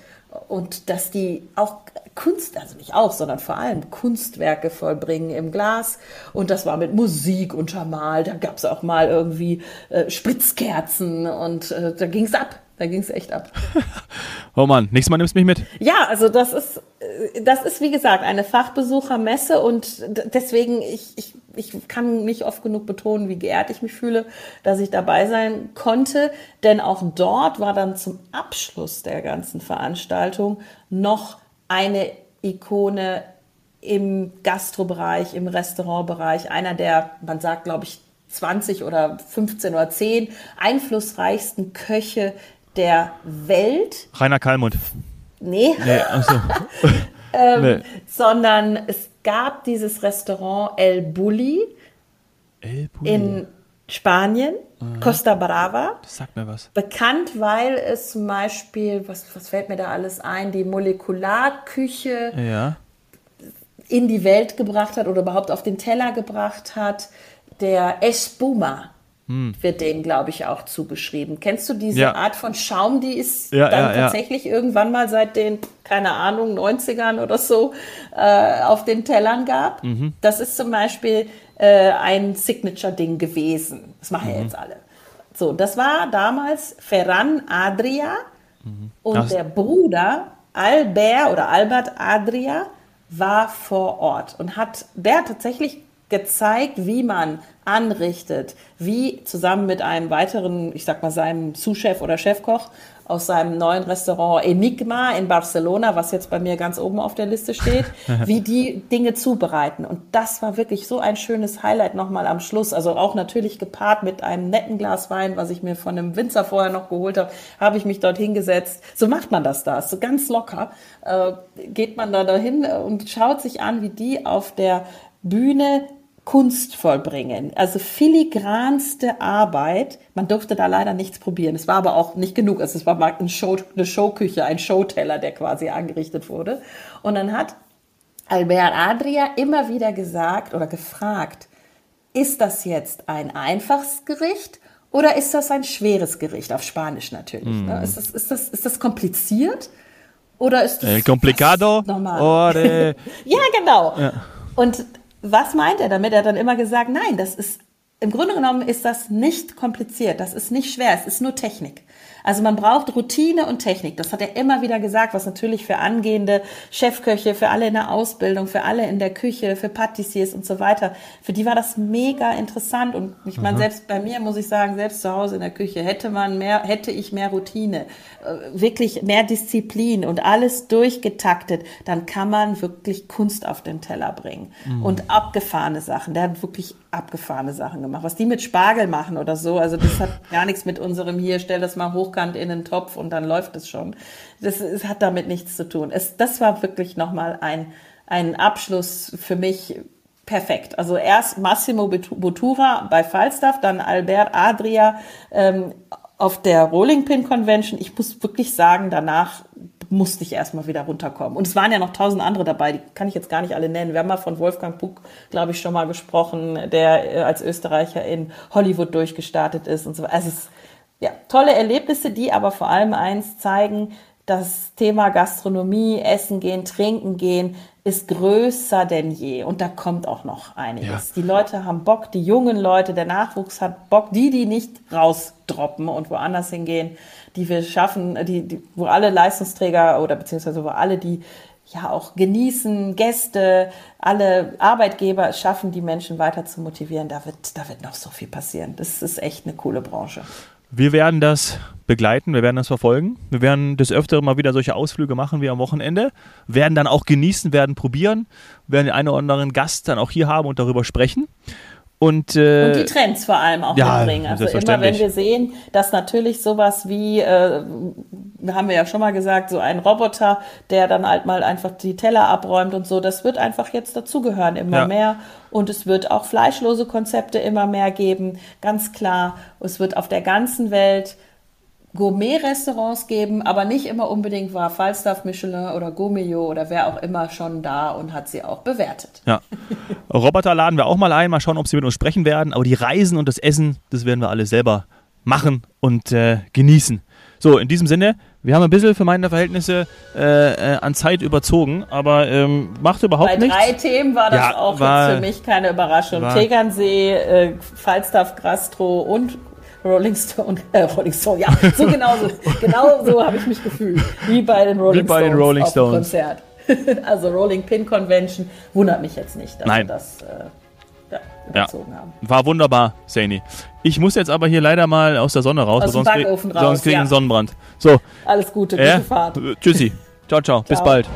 und dass die auch Kunst, also nicht auch, sondern vor allem Kunstwerke vollbringen im Glas. Und das war mit Musik untermalt. Da gab es auch mal irgendwie äh, Spritzkerzen und äh, da ging es ab. Da ging es echt ab. Oh Mann, nächstes Mal nimmst du mich mit. Ja, also das ist, äh, das ist wie gesagt eine Fachbesuchermesse und deswegen, ich, ich, ich kann nicht oft genug betonen, wie geehrt ich mich fühle, dass ich dabei sein konnte. Denn auch dort war dann zum Abschluss der ganzen Veranstaltung noch eine Ikone im Gastrobereich, im Restaurantbereich, einer der, man sagt, glaube ich, 20 oder 15 oder 10 einflussreichsten Köche der Welt. Rainer Kallmund. Nee, Nee, achso. ähm, Nee. sondern es gab dieses Restaurant El Bulli El Bulli. in Spanien, Costa Brava. Das sagt mir was. Bekannt, weil es zum Beispiel, was, was fällt mir da alles ein, die Molekularküche Ja. in die Welt gebracht hat oder überhaupt auf den Teller gebracht hat. Der Espuma wird denen, glaube ich, auch zugeschrieben. Kennst du diese Hm. Ja. Art von Schaum, die ist Ja, dann ja, tatsächlich irgendwann mal seit den, keine Ahnung, 90ern oder so äh, auf den Tellern gab? Mhm. Das ist zum Beispiel äh, ein Signature-Ding gewesen. Das machen Mhm. ja jetzt alle. So, das war damals Ferran Adria und Das- der Bruder Albert oder Albert Adria war vor Ort und hat der hat tatsächlich gezeigt, wie man anrichtet, wie zusammen mit einem weiteren, ich sag mal seinem Sous-Chef oder Chefkoch aus seinem neuen Restaurant Enigma in Barcelona, was jetzt bei mir ganz oben auf der Liste steht, wie die Dinge zubereiten. Und das war wirklich so ein schönes Highlight nochmal am Schluss. Also auch natürlich gepaart mit einem netten Glas Wein, was ich mir von einem Winzer vorher noch geholt habe, habe ich mich dort hingesetzt. So macht man das da, so ganz locker. Äh, geht man da dahin und schaut sich an, wie die auf der Bühne Kunst vollbringen. Also filigranste Arbeit. Man durfte da leider nichts probieren. Es war aber auch nicht genug. Also es war mal eine, Show, eine Showküche, ein Showteller, der quasi angerichtet wurde. Und dann hat Albert Adria immer wieder gesagt oder gefragt, ist das jetzt ein einfaches Gericht oder ist das ein schweres Gericht? Auf Spanisch natürlich. Mm. Ne? Ist, das, ist, das, ist das kompliziert? Oder ist das El complicado? Normal. ja, genau. Ja. Und was meint er damit? Er hat dann immer gesagt, nein, das ist, im Grunde genommen ist das nicht kompliziert. Das ist nicht schwer. Es ist nur Technik. Also man braucht Routine und Technik. Das hat er immer wieder gesagt, was natürlich für angehende Chefköche, für alle in der Ausbildung, für alle in der Küche, für Patissiers und so weiter, für die war das mega interessant. Und ich meine, selbst bei mir muss ich sagen, selbst zu Hause in der Küche hätte man mehr, hätte ich mehr Routine, äh, wirklich mehr Disziplin und alles durchgetaktet, dann kann man wirklich Kunst auf den Teller bringen. Mhm. Und abgefahrene Sachen. Der hat wirklich abgefahrene Sachen gemacht. Was die mit Spargel machen oder so, also das hat gar nichts mit unserem hier, stell das mal hochkant in den Topf und dann läuft es schon. Das, es hat damit nichts zu tun. Es, das war wirklich nochmal ein, ein Abschluss für mich perfekt. Also erst Massimo Bottura bei Falstaff, dann Albert Adria ähm, auf der Rolling Pin Convention. Ich muss wirklich sagen, danach musste ich erstmal wieder runterkommen. Und es waren ja noch tausend andere dabei, die kann ich jetzt gar nicht alle nennen. Wir haben mal von Wolfgang Buck, glaube ich, schon mal gesprochen, der äh, als Österreicher in Hollywood durchgestartet ist und so. Also es ja, tolle Erlebnisse, die aber vor allem eins zeigen, das Thema Gastronomie, Essen gehen, Trinken gehen ist größer denn je. Und da kommt auch noch einiges. Ja. Die Leute haben Bock, die jungen Leute, der Nachwuchs hat Bock, die, die nicht rausdroppen und woanders hingehen, die wir schaffen, die, die, wo alle Leistungsträger oder beziehungsweise wo alle, die ja auch genießen, Gäste, alle Arbeitgeber schaffen, die Menschen weiter zu motivieren. Da wird, da wird noch so viel passieren. Das ist echt eine coole Branche. Wir werden das begleiten, wir werden das verfolgen. Wir werden des Öfteren mal wieder solche Ausflüge machen wie am Wochenende, werden dann auch genießen, werden probieren, werden den einen oder anderen Gast dann auch hier haben und darüber sprechen. Und, äh, und die Trends vor allem auch ja, mitbringen. Also immer wenn wir sehen, dass natürlich sowas wie, äh, haben wir ja schon mal gesagt, so ein Roboter, der dann halt mal einfach die Teller abräumt und so, das wird einfach jetzt dazugehören, immer ja. mehr. Und es wird auch fleischlose Konzepte immer mehr geben, ganz klar. Es wird auf der ganzen Welt Gourmet-Restaurants geben, aber nicht immer unbedingt war Falstaff, Michelin oder Gourmillot oder wer auch immer schon da und hat sie auch bewertet. Ja. Roboter laden wir auch mal ein, mal schauen, ob sie mit uns sprechen werden. Aber die Reisen und das Essen, das werden wir alle selber machen und äh, genießen. So, in diesem Sinne, wir haben ein bisschen für meine Verhältnisse äh, äh, an Zeit überzogen, aber ähm, macht überhaupt nichts. Bei drei Themen war das ja, auch war, jetzt für mich keine Überraschung. Tegernsee, äh, Falstaff, Gastro und Rolling Stone, äh, Rolling Stone, ja, so genau so, genau so habe ich mich gefühlt, wie bei den Rolling, wie bei Stones, den Rolling Stones. Konzert. also Rolling Pin Convention wundert mich jetzt nicht, dass Nein. wir das äh, ja, überzogen ja. haben. War wunderbar, Saini. Ich muss jetzt aber hier leider mal aus der Sonne raus, aus sonst, krieg, raus, sonst kriege ich ja. einen Sonnenbrand. So. Alles Gute, gute äh, Fahrt. Tschüssi. Ciao, ciao, ciao. Bis bald.